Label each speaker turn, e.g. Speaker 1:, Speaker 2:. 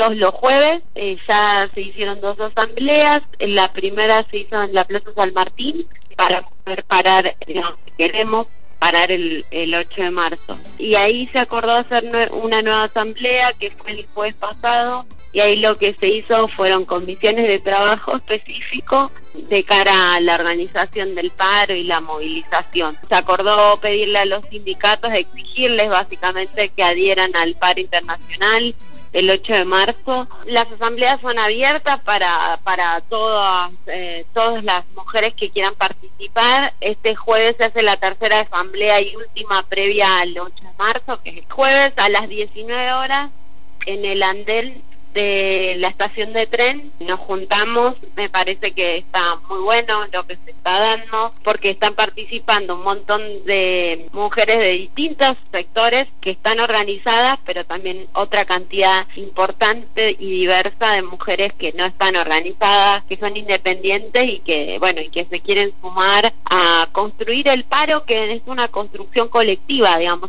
Speaker 1: todos los jueves. Eh, ya se hicieron dos asambleas. La primera se hizo en la Plaza San Martín para poder parar, queremos parar el, el 8 de marzo. Y ahí se acordó hacer una nueva asamblea que fue el jueves pasado y ahí lo que se hizo fueron comisiones de trabajo específico de cara a la organización del paro y la movilización. Se acordó pedirle a los sindicatos, exigirles básicamente que adhieran al paro internacional el 8 de marzo. Las asambleas son abiertas para, para todas, eh, todas las mujeres que quieran participar. Este jueves se hace la tercera asamblea y última previa al 8 de marzo, que es el jueves a las 19 horas en el andén de la estación de tren, nos juntamos, me parece que está muy bueno lo que se está dando, porque están participando un montón de mujeres de distintos sectores que están organizadas, pero también otra cantidad importante y diversa de mujeres que no están organizadas, que son independientes y que, bueno, y que se quieren sumar a construir el paro, que es una construcción colectiva, digamos.